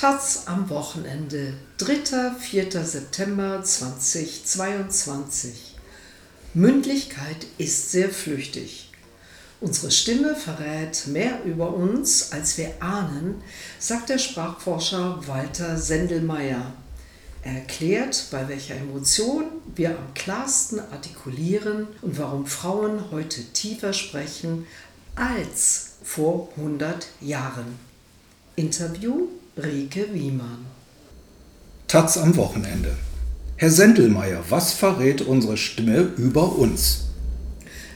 Taz am Wochenende, 3. 4. September 2022. Mündlichkeit ist sehr flüchtig. Unsere Stimme verrät mehr über uns, als wir ahnen, sagt der Sprachforscher Walter Sendelmeier. Er erklärt, bei welcher Emotion wir am klarsten artikulieren und warum Frauen heute tiefer sprechen als vor 100 Jahren. Interview Rike Wiemann. Taz am Wochenende. Herr Sendelmeier, was verrät unsere Stimme über uns?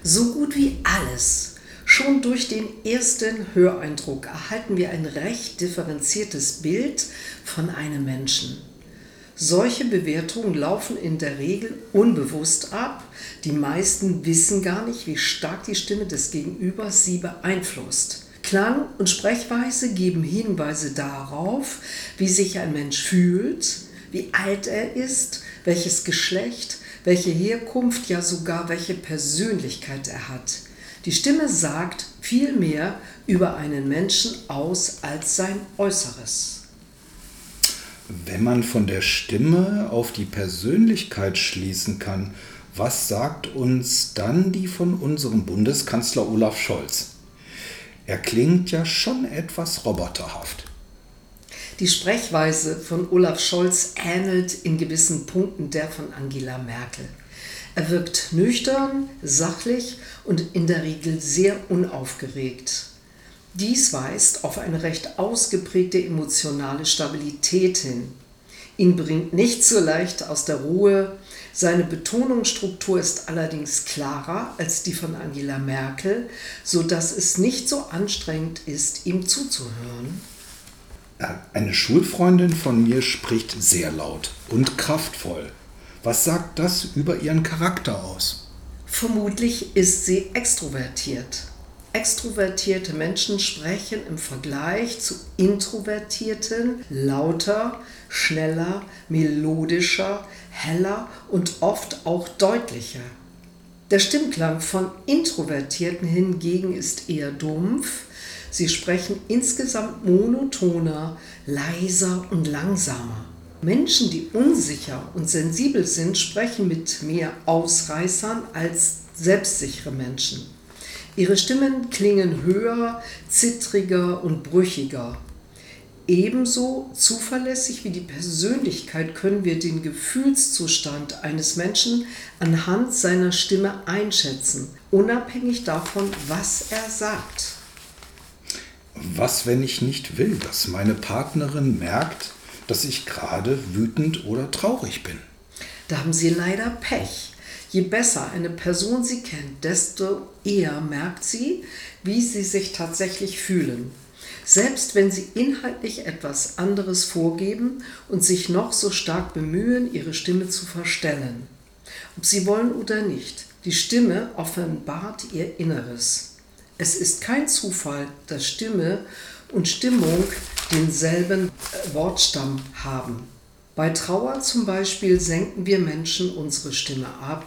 So gut wie alles. Schon durch den ersten Höreindruck erhalten wir ein recht differenziertes Bild von einem Menschen. Solche Bewertungen laufen in der Regel unbewusst ab. Die meisten wissen gar nicht, wie stark die Stimme des Gegenübers sie beeinflusst. Klang und Sprechweise geben Hinweise darauf, wie sich ein Mensch fühlt, wie alt er ist, welches Geschlecht, welche Herkunft, ja sogar welche Persönlichkeit er hat. Die Stimme sagt viel mehr über einen Menschen aus als sein Äußeres. Wenn man von der Stimme auf die Persönlichkeit schließen kann, was sagt uns dann die von unserem Bundeskanzler Olaf Scholz? Er klingt ja schon etwas roboterhaft. Die Sprechweise von Olaf Scholz ähnelt in gewissen Punkten der von Angela Merkel. Er wirkt nüchtern, sachlich und in der Regel sehr unaufgeregt. Dies weist auf eine recht ausgeprägte emotionale Stabilität hin. Ihn bringt nicht so leicht aus der Ruhe. Seine Betonungsstruktur ist allerdings klarer als die von Angela Merkel, so dass es nicht so anstrengend ist, ihm zuzuhören. Eine Schulfreundin von mir spricht sehr laut und kraftvoll. Was sagt das über ihren Charakter aus? Vermutlich ist sie extrovertiert. Extrovertierte Menschen sprechen im Vergleich zu introvertierten lauter, schneller, melodischer, heller und oft auch deutlicher. Der Stimmklang von Introvertierten hingegen ist eher dumpf. Sie sprechen insgesamt monotoner, leiser und langsamer. Menschen, die unsicher und sensibel sind, sprechen mit mehr Ausreißern als selbstsichere Menschen. Ihre Stimmen klingen höher, zittriger und brüchiger. Ebenso zuverlässig wie die Persönlichkeit können wir den Gefühlszustand eines Menschen anhand seiner Stimme einschätzen, unabhängig davon, was er sagt. Was, wenn ich nicht will, dass meine Partnerin merkt, dass ich gerade wütend oder traurig bin? Da haben Sie leider Pech. Je besser eine Person sie kennt, desto eher merkt sie, wie sie sich tatsächlich fühlen. Selbst wenn sie inhaltlich etwas anderes vorgeben und sich noch so stark bemühen, ihre Stimme zu verstellen. Ob sie wollen oder nicht, die Stimme offenbart ihr Inneres. Es ist kein Zufall, dass Stimme und Stimmung denselben Wortstamm haben. Bei Trauer zum Beispiel senken wir Menschen unsere Stimme ab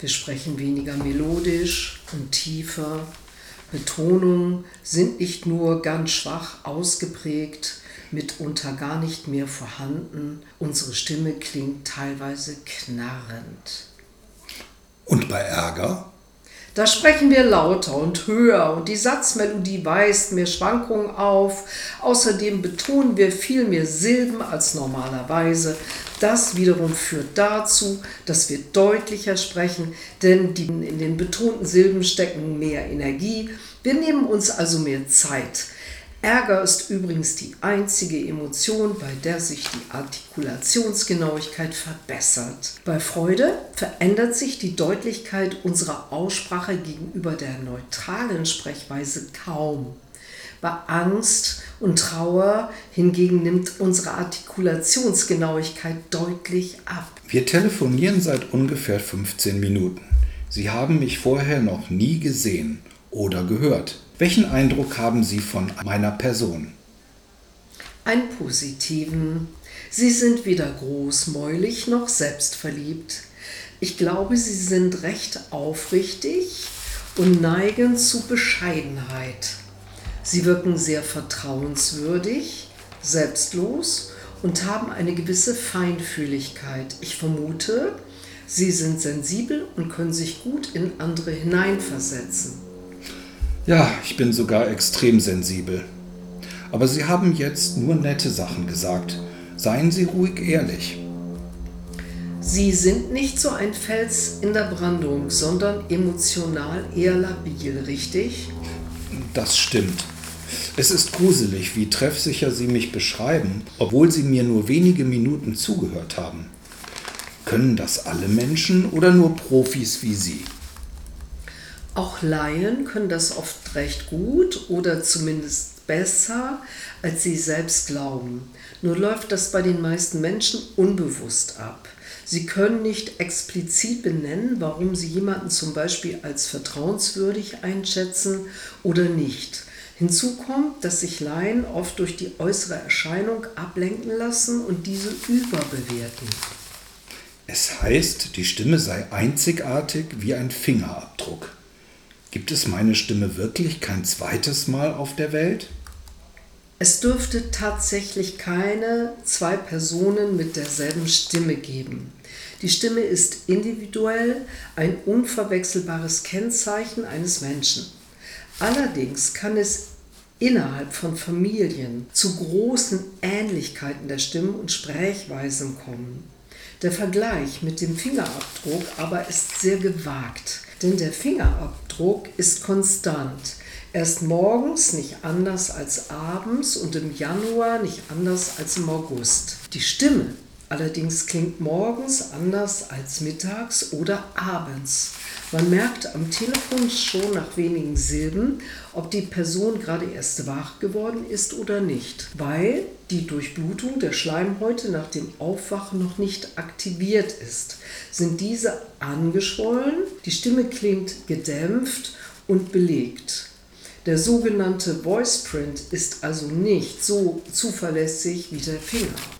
wir sprechen weniger melodisch und tiefer. Betonungen sind nicht nur ganz schwach ausgeprägt, mitunter gar nicht mehr vorhanden. Unsere Stimme klingt teilweise knarrend. Und bei Ärger? Da sprechen wir lauter und höher und die Satzmelodie weist mehr Schwankungen auf. Außerdem betonen wir viel mehr Silben als normalerweise. Das wiederum führt dazu, dass wir deutlicher sprechen, denn in den betonten Silben stecken mehr Energie. Wir nehmen uns also mehr Zeit. Ärger ist übrigens die einzige Emotion, bei der sich die Artikulationsgenauigkeit verbessert. Bei Freude verändert sich die Deutlichkeit unserer Aussprache gegenüber der neutralen Sprechweise kaum. Bei Angst und Trauer hingegen nimmt unsere Artikulationsgenauigkeit deutlich ab. Wir telefonieren seit ungefähr 15 Minuten. Sie haben mich vorher noch nie gesehen oder gehört. Welchen Eindruck haben Sie von meiner Person? Einen positiven. Sie sind weder großmäulig noch selbstverliebt. Ich glaube, Sie sind recht aufrichtig und neigen zu Bescheidenheit. Sie wirken sehr vertrauenswürdig, selbstlos und haben eine gewisse Feinfühligkeit. Ich vermute, sie sind sensibel und können sich gut in andere hineinversetzen. Ja, ich bin sogar extrem sensibel. Aber Sie haben jetzt nur nette Sachen gesagt. Seien Sie ruhig ehrlich. Sie sind nicht so ein Fels in der Brandung, sondern emotional eher labil, richtig? Das stimmt. Es ist gruselig, wie treffsicher Sie mich beschreiben, obwohl Sie mir nur wenige Minuten zugehört haben. Können das alle Menschen oder nur Profis wie Sie? Auch Laien können das oft recht gut oder zumindest besser, als sie selbst glauben. Nur läuft das bei den meisten Menschen unbewusst ab. Sie können nicht explizit benennen, warum Sie jemanden zum Beispiel als vertrauenswürdig einschätzen oder nicht. Hinzu kommt, dass sich Laien oft durch die äußere Erscheinung ablenken lassen und diese überbewerten. Es heißt, die Stimme sei einzigartig wie ein Fingerabdruck. Gibt es meine Stimme wirklich kein zweites Mal auf der Welt? Es dürfte tatsächlich keine zwei Personen mit derselben Stimme geben. Die Stimme ist individuell ein unverwechselbares Kennzeichen eines Menschen. Allerdings kann es innerhalb von Familien zu großen Ähnlichkeiten der Stimmen und Sprechweisen kommen. Der Vergleich mit dem Fingerabdruck aber ist sehr gewagt, denn der Fingerabdruck ist konstant. Er ist morgens nicht anders als abends und im Januar nicht anders als im August. Die Stimme allerdings klingt morgens anders als mittags oder abends. Man merkt am Telefon schon nach wenigen Silben, ob die Person gerade erst wach geworden ist oder nicht, weil die Durchblutung der Schleimhäute nach dem Aufwachen noch nicht aktiviert ist. Sind diese angeschwollen, die Stimme klingt gedämpft und belegt. Der sogenannte Voice Print ist also nicht so zuverlässig wie der Finger.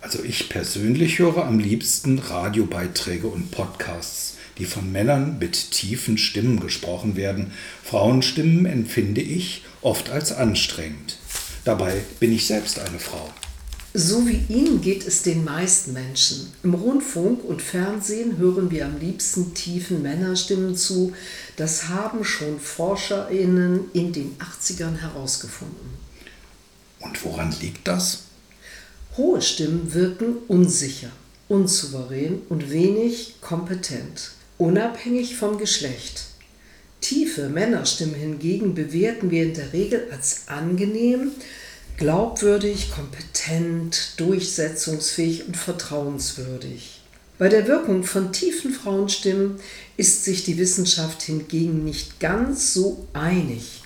Also ich persönlich höre am liebsten Radiobeiträge und Podcasts, die von Männern mit tiefen Stimmen gesprochen werden. Frauenstimmen empfinde ich oft als anstrengend. Dabei bin ich selbst eine Frau. So wie Ihnen geht es den meisten Menschen. Im Rundfunk und Fernsehen hören wir am liebsten tiefen Männerstimmen zu. Das haben schon Forscherinnen in den 80ern herausgefunden. Und woran liegt das? Hohe Stimmen wirken unsicher, unsouverän und wenig kompetent, unabhängig vom Geschlecht. Tiefe Männerstimmen hingegen bewerten wir in der Regel als angenehm, glaubwürdig, kompetent, durchsetzungsfähig und vertrauenswürdig. Bei der Wirkung von tiefen Frauenstimmen ist sich die Wissenschaft hingegen nicht ganz so einig.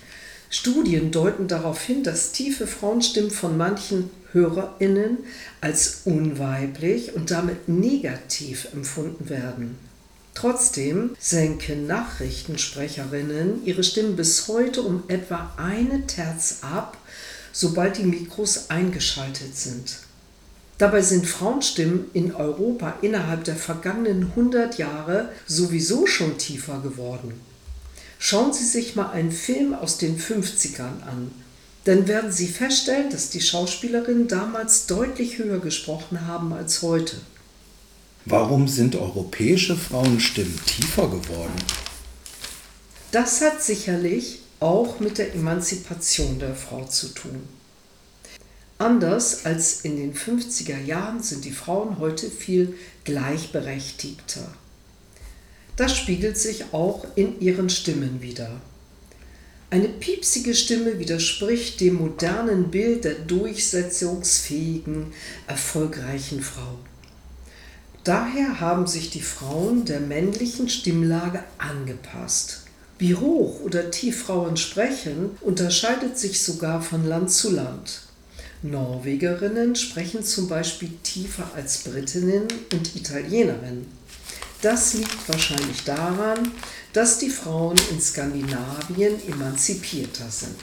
Studien deuten darauf hin, dass tiefe Frauenstimmen von manchen HörerInnen als unweiblich und damit negativ empfunden werden. Trotzdem senken Nachrichtensprecherinnen ihre Stimmen bis heute um etwa eine Terz ab, sobald die Mikros eingeschaltet sind. Dabei sind Frauenstimmen in Europa innerhalb der vergangenen 100 Jahre sowieso schon tiefer geworden. Schauen Sie sich mal einen Film aus den 50ern an dann werden Sie feststellen, dass die Schauspielerinnen damals deutlich höher gesprochen haben als heute. Warum sind europäische Frauenstimmen tiefer geworden? Das hat sicherlich auch mit der Emanzipation der Frau zu tun. Anders als in den 50er Jahren sind die Frauen heute viel gleichberechtigter. Das spiegelt sich auch in ihren Stimmen wider. Eine piepsige Stimme widerspricht dem modernen Bild der durchsetzungsfähigen, erfolgreichen Frau. Daher haben sich die Frauen der männlichen Stimmlage angepasst. Wie hoch oder tief Frauen sprechen, unterscheidet sich sogar von Land zu Land. Norwegerinnen sprechen zum Beispiel tiefer als Britinnen und Italienerinnen. Das liegt wahrscheinlich daran, dass die Frauen in Skandinavien emanzipierter sind.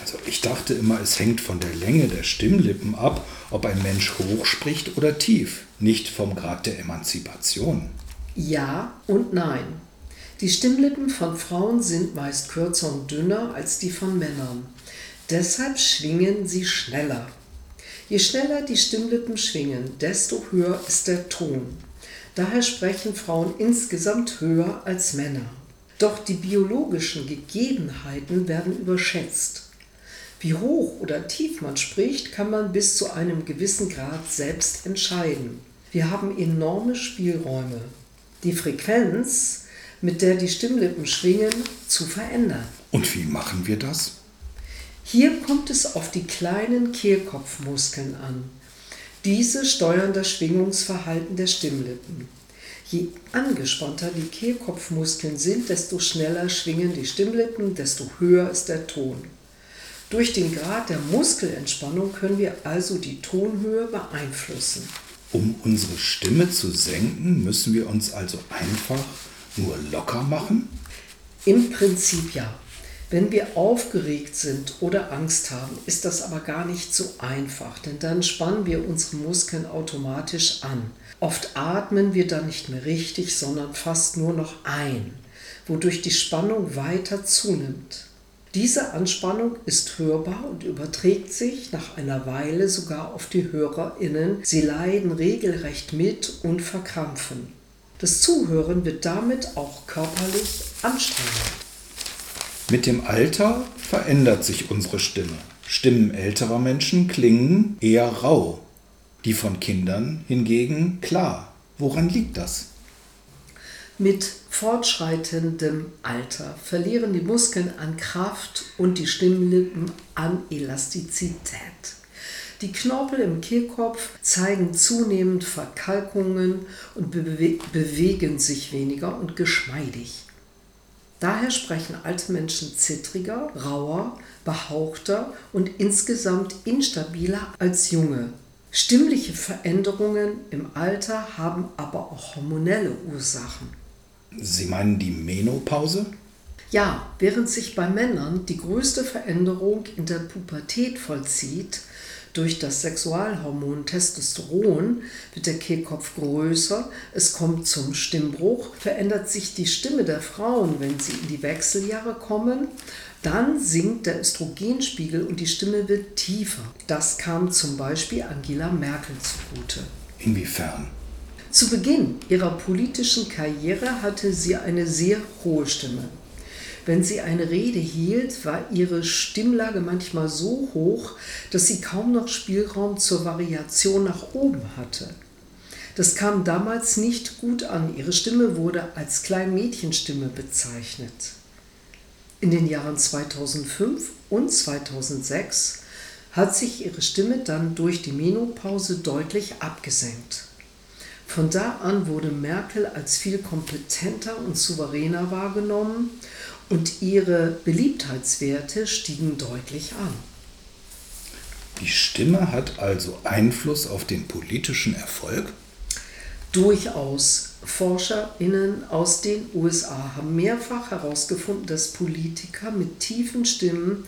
Also ich dachte immer, es hängt von der Länge der Stimmlippen ab, ob ein Mensch hoch spricht oder tief, nicht vom Grad der Emanzipation. Ja und nein. Die Stimmlippen von Frauen sind meist kürzer und dünner als die von Männern. Deshalb schwingen sie schneller. Je schneller die Stimmlippen schwingen, desto höher ist der Ton. Daher sprechen Frauen insgesamt höher als Männer. Doch die biologischen Gegebenheiten werden überschätzt. Wie hoch oder tief man spricht, kann man bis zu einem gewissen Grad selbst entscheiden. Wir haben enorme Spielräume. Die Frequenz, mit der die Stimmlippen schwingen, zu verändern. Und wie machen wir das? Hier kommt es auf die kleinen Kehlkopfmuskeln an. Diese steuern das Schwingungsverhalten der Stimmlippen. Je angespannter die Kehlkopfmuskeln sind, desto schneller schwingen die Stimmlippen, desto höher ist der Ton. Durch den Grad der Muskelentspannung können wir also die Tonhöhe beeinflussen. Um unsere Stimme zu senken, müssen wir uns also einfach nur locker machen? Im Prinzip ja. Wenn wir aufgeregt sind oder Angst haben, ist das aber gar nicht so einfach, denn dann spannen wir unsere Muskeln automatisch an. Oft atmen wir dann nicht mehr richtig, sondern fast nur noch ein, wodurch die Spannung weiter zunimmt. Diese Anspannung ist hörbar und überträgt sich nach einer Weile sogar auf die Hörerinnen. Sie leiden regelrecht mit und verkrampfen. Das Zuhören wird damit auch körperlich anstrengend. Mit dem Alter verändert sich unsere Stimme. Stimmen älterer Menschen klingen eher rau, die von Kindern hingegen klar. Woran liegt das? Mit fortschreitendem Alter verlieren die Muskeln an Kraft und die Stimmlippen an Elastizität. Die Knorpel im Kehlkopf zeigen zunehmend Verkalkungen und bewe bewegen sich weniger und geschmeidig. Daher sprechen alte Menschen zittriger, rauer, behauchter und insgesamt instabiler als junge. Stimmliche Veränderungen im Alter haben aber auch hormonelle Ursachen. Sie meinen die Menopause? Ja, während sich bei Männern die größte Veränderung in der Pubertät vollzieht, durch das Sexualhormon Testosteron wird der Kehlkopf größer, es kommt zum Stimmbruch, verändert sich die Stimme der Frauen, wenn sie in die Wechseljahre kommen, dann sinkt der Östrogenspiegel und die Stimme wird tiefer. Das kam zum Beispiel Angela Merkel zugute. Inwiefern? Zu Beginn ihrer politischen Karriere hatte sie eine sehr hohe Stimme. Wenn sie eine Rede hielt, war ihre Stimmlage manchmal so hoch, dass sie kaum noch Spielraum zur Variation nach oben hatte. Das kam damals nicht gut an. Ihre Stimme wurde als Kleinmädchenstimme bezeichnet. In den Jahren 2005 und 2006 hat sich ihre Stimme dann durch die Menopause deutlich abgesenkt. Von da an wurde Merkel als viel kompetenter und souveräner wahrgenommen und ihre Beliebtheitswerte stiegen deutlich an. Die Stimme hat also Einfluss auf den politischen Erfolg? Durchaus. ForscherInnen aus den USA haben mehrfach herausgefunden, dass Politiker mit tiefen Stimmen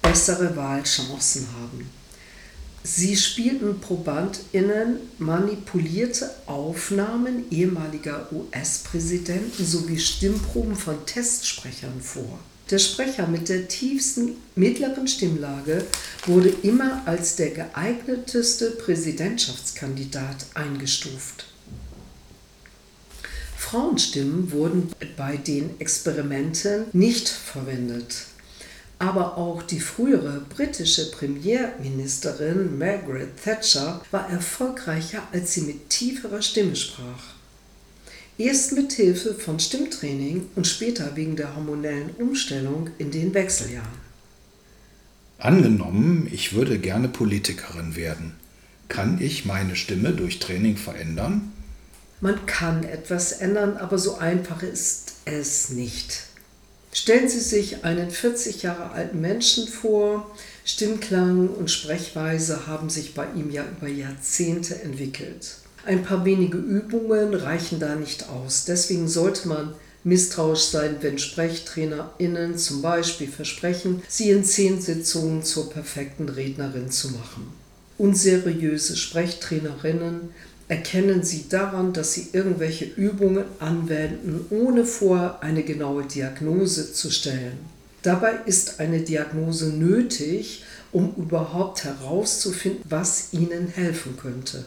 bessere Wahlchancen haben. Sie spielten ProbandInnen manipulierte Aufnahmen ehemaliger US-Präsidenten sowie Stimmproben von Testsprechern vor. Der Sprecher mit der tiefsten mittleren Stimmlage wurde immer als der geeigneteste Präsidentschaftskandidat eingestuft. Frauenstimmen wurden bei den Experimenten nicht verwendet aber auch die frühere britische Premierministerin Margaret Thatcher war erfolgreicher, als sie mit tieferer Stimme sprach. Erst mit Hilfe von Stimmtraining und später wegen der hormonellen Umstellung in den Wechseljahren. Angenommen, ich würde gerne Politikerin werden. Kann ich meine Stimme durch Training verändern? Man kann etwas ändern, aber so einfach ist es nicht. Stellen Sie sich einen 40 Jahre alten Menschen vor. Stimmklang und Sprechweise haben sich bei ihm ja über Jahrzehnte entwickelt. Ein paar wenige Übungen reichen da nicht aus. Deswegen sollte man misstrauisch sein, wenn SprechtrainerInnen zum Beispiel versprechen, sie in zehn Sitzungen zur perfekten Rednerin zu machen. Unseriöse Sprechtrainerinnen erkennen Sie daran, dass Sie irgendwelche Übungen anwenden, ohne vorher eine genaue Diagnose zu stellen. Dabei ist eine Diagnose nötig, um überhaupt herauszufinden, was ihnen helfen könnte.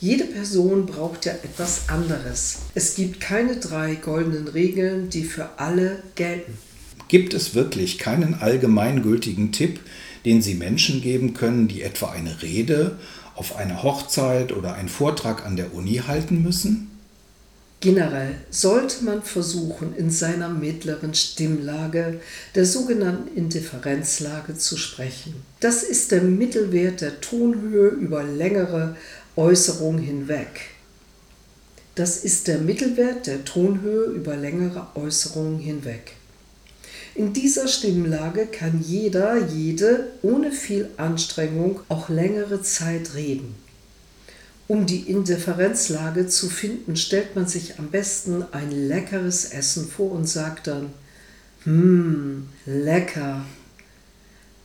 Jede Person braucht ja etwas anderes. Es gibt keine drei goldenen Regeln, die für alle gelten. Gibt es wirklich keinen allgemeingültigen Tipp, den Sie Menschen geben können, die etwa eine Rede auf einer Hochzeit oder einen Vortrag an der Uni halten müssen? Generell sollte man versuchen, in seiner mittleren Stimmlage, der sogenannten Indifferenzlage, zu sprechen. Das ist der Mittelwert der Tonhöhe über längere Äußerung hinweg. Das ist der Mittelwert der Tonhöhe über längere Äußerungen hinweg. In dieser Stimmlage kann jeder, jede ohne viel Anstrengung auch längere Zeit reden. Um die Indifferenzlage zu finden, stellt man sich am besten ein leckeres Essen vor und sagt dann, hm, lecker.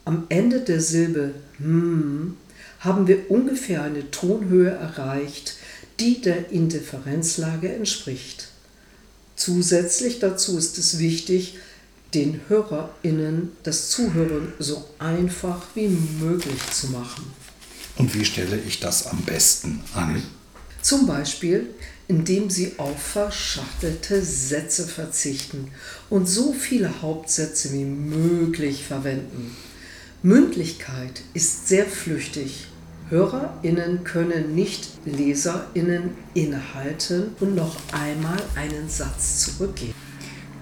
Am Ende der Silbe hm haben wir ungefähr eine Tonhöhe erreicht, die der Indifferenzlage entspricht. Zusätzlich dazu ist es wichtig, den HörerInnen das Zuhören so einfach wie möglich zu machen. Und wie stelle ich das am besten an? Zum Beispiel, indem Sie auf verschachtelte Sätze verzichten und so viele Hauptsätze wie möglich verwenden. Mündlichkeit ist sehr flüchtig HörerInnen können nicht LeserInnen innehalten und noch einmal einen Satz zurückgeben.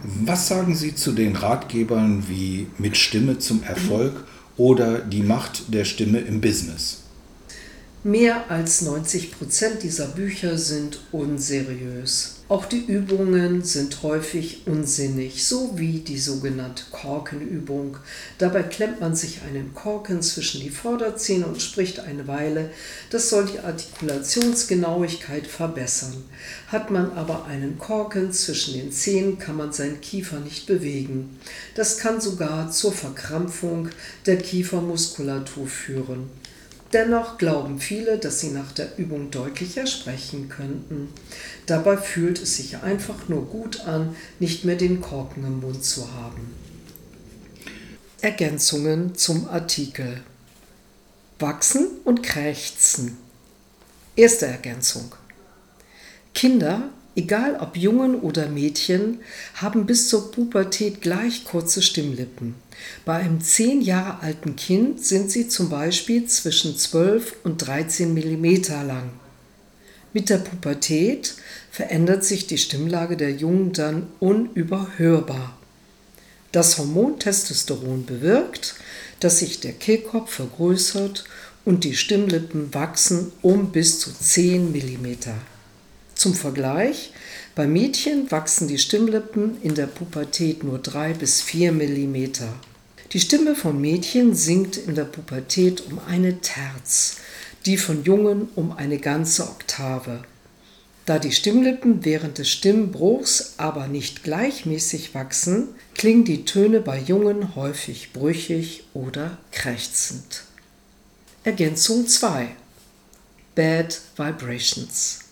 Was sagen Sie zu den Ratgebern wie Mit Stimme zum Erfolg oder Die Macht der Stimme im Business? Mehr als 90 Prozent dieser Bücher sind unseriös. Auch die Übungen sind häufig unsinnig, so wie die sogenannte Korkenübung. Dabei klemmt man sich einen Korken zwischen die Vorderzähne und spricht eine Weile. Das soll die Artikulationsgenauigkeit verbessern. Hat man aber einen Korken zwischen den Zähnen, kann man seinen Kiefer nicht bewegen. Das kann sogar zur Verkrampfung der Kiefermuskulatur führen. Dennoch glauben viele, dass sie nach der Übung deutlicher sprechen könnten. Dabei fühlt es sich einfach nur gut an, nicht mehr den Korken im Mund zu haben. Ergänzungen zum Artikel. Wachsen und krächzen. Erste Ergänzung. Kinder egal ob Jungen oder Mädchen, haben bis zur Pubertät gleich kurze Stimmlippen. Bei einem zehn Jahre alten Kind sind sie zum Beispiel zwischen 12 und 13 mm lang. Mit der Pubertät verändert sich die Stimmlage der Jungen dann unüberhörbar. Das Hormon Testosteron bewirkt, dass sich der Kehlkopf vergrößert und die Stimmlippen wachsen um bis zu 10 mm. Zum Vergleich, bei Mädchen wachsen die Stimmlippen in der Pubertät nur 3 bis 4 mm. Die Stimme von Mädchen sinkt in der Pubertät um eine Terz, die von Jungen um eine ganze Oktave. Da die Stimmlippen während des Stimmbruchs aber nicht gleichmäßig wachsen, klingen die Töne bei Jungen häufig brüchig oder krächzend. Ergänzung 2 Bad Vibrations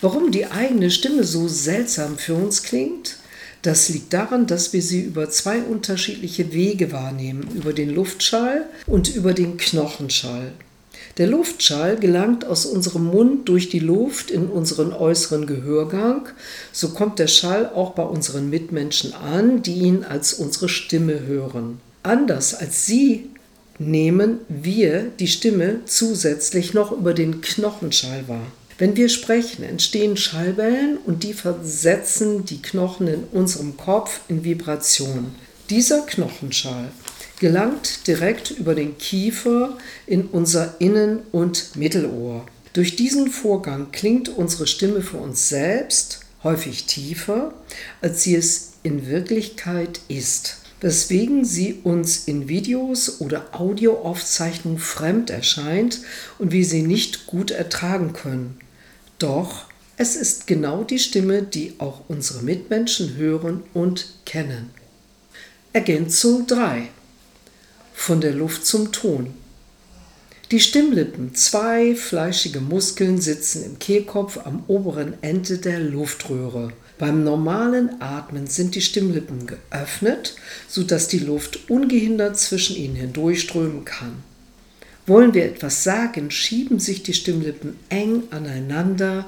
Warum die eigene Stimme so seltsam für uns klingt? Das liegt daran, dass wir sie über zwei unterschiedliche Wege wahrnehmen, über den Luftschall und über den Knochenschall. Der Luftschall gelangt aus unserem Mund durch die Luft in unseren äußeren Gehörgang. So kommt der Schall auch bei unseren Mitmenschen an, die ihn als unsere Stimme hören. Anders als Sie nehmen wir die Stimme zusätzlich noch über den Knochenschall wahr. Wenn wir sprechen, entstehen Schallwellen und die versetzen die Knochen in unserem Kopf in Vibration. Dieser Knochenschall gelangt direkt über den Kiefer in unser Innen- und Mittelohr. Durch diesen Vorgang klingt unsere Stimme für uns selbst häufig tiefer, als sie es in Wirklichkeit ist, weswegen sie uns in Videos oder Audioaufzeichnungen fremd erscheint und wir sie nicht gut ertragen können. Doch es ist genau die Stimme, die auch unsere Mitmenschen hören und kennen. Ergänzung 3. Von der Luft zum Ton. Die Stimmlippen, zwei fleischige Muskeln, sitzen im Kehlkopf am oberen Ende der Luftröhre. Beim normalen Atmen sind die Stimmlippen geöffnet, sodass die Luft ungehindert zwischen ihnen hindurchströmen kann. Wollen wir etwas sagen, schieben sich die Stimmlippen eng aneinander,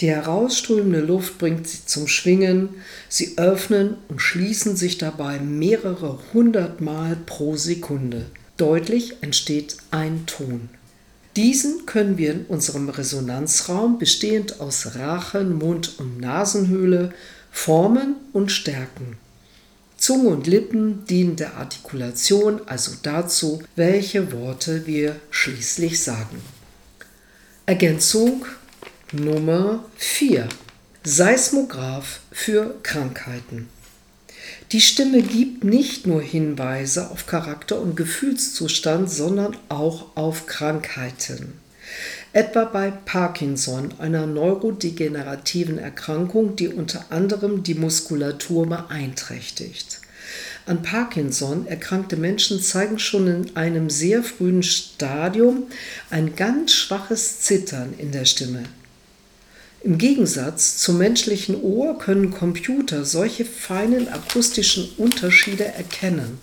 die herausströmende Luft bringt sie zum Schwingen, sie öffnen und schließen sich dabei mehrere hundert Mal pro Sekunde. Deutlich entsteht ein Ton. Diesen können wir in unserem Resonanzraum, bestehend aus Rachen, Mund und Nasenhöhle, formen und stärken. Zunge und Lippen dienen der Artikulation, also dazu, welche Worte wir schließlich sagen. Ergänzung Nummer 4. Seismograph für Krankheiten. Die Stimme gibt nicht nur Hinweise auf Charakter und Gefühlszustand, sondern auch auf Krankheiten. Etwa bei Parkinson, einer neurodegenerativen Erkrankung, die unter anderem die Muskulatur beeinträchtigt. An Parkinson erkrankte Menschen zeigen schon in einem sehr frühen Stadium ein ganz schwaches Zittern in der Stimme. Im Gegensatz zum menschlichen Ohr können Computer solche feinen akustischen Unterschiede erkennen.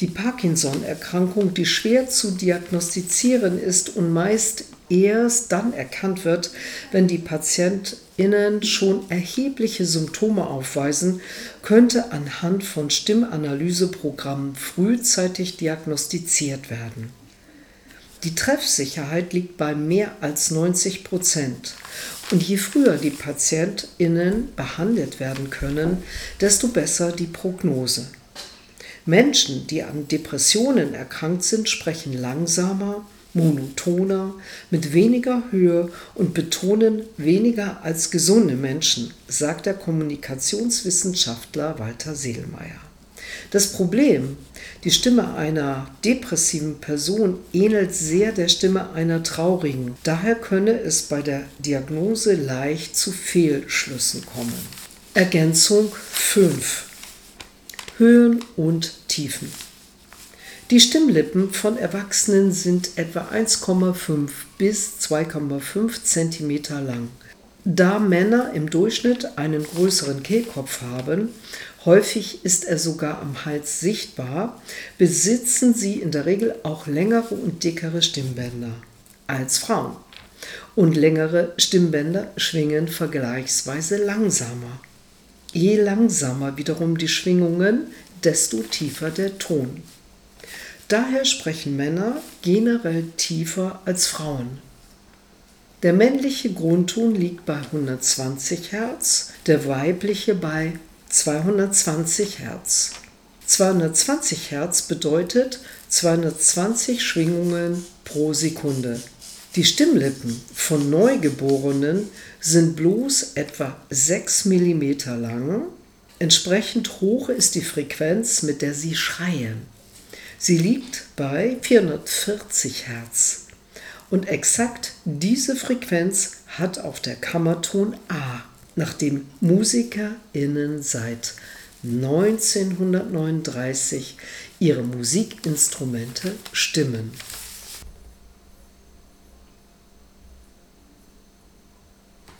Die Parkinson-Erkrankung, die schwer zu diagnostizieren ist und meist erst dann erkannt wird, wenn die PatientInnen schon erhebliche Symptome aufweisen, könnte anhand von Stimmanalyseprogrammen frühzeitig diagnostiziert werden. Die Treffsicherheit liegt bei mehr als 90 Prozent. Und je früher die PatientInnen behandelt werden können, desto besser die Prognose. Menschen, die an Depressionen erkrankt sind, sprechen langsamer, monotoner, mit weniger Höhe und betonen weniger als gesunde Menschen, sagt der Kommunikationswissenschaftler Walter Seelmeier. Das Problem, die Stimme einer depressiven Person ähnelt sehr der Stimme einer traurigen. Daher könne es bei der Diagnose leicht zu Fehlschlüssen kommen. Ergänzung 5. Höhen und Tiefen. Die Stimmlippen von Erwachsenen sind etwa 1,5 bis 2,5 cm lang. Da Männer im Durchschnitt einen größeren Kehlkopf haben, häufig ist er sogar am Hals sichtbar, besitzen sie in der Regel auch längere und dickere Stimmbänder als Frauen. Und längere Stimmbänder schwingen vergleichsweise langsamer. Je langsamer wiederum die Schwingungen, desto tiefer der Ton. Daher sprechen Männer generell tiefer als Frauen. Der männliche Grundton liegt bei 120 Hertz, der weibliche bei 220 Hertz. 220 Hertz bedeutet 220 Schwingungen pro Sekunde. Die Stimmlippen von Neugeborenen sind bloß etwa 6 mm lang. Entsprechend hoch ist die Frequenz, mit der sie schreien. Sie liegt bei 440 Hertz. Und exakt diese Frequenz hat auch der Kammerton A, nachdem MusikerInnen seit 1939 ihre Musikinstrumente stimmen.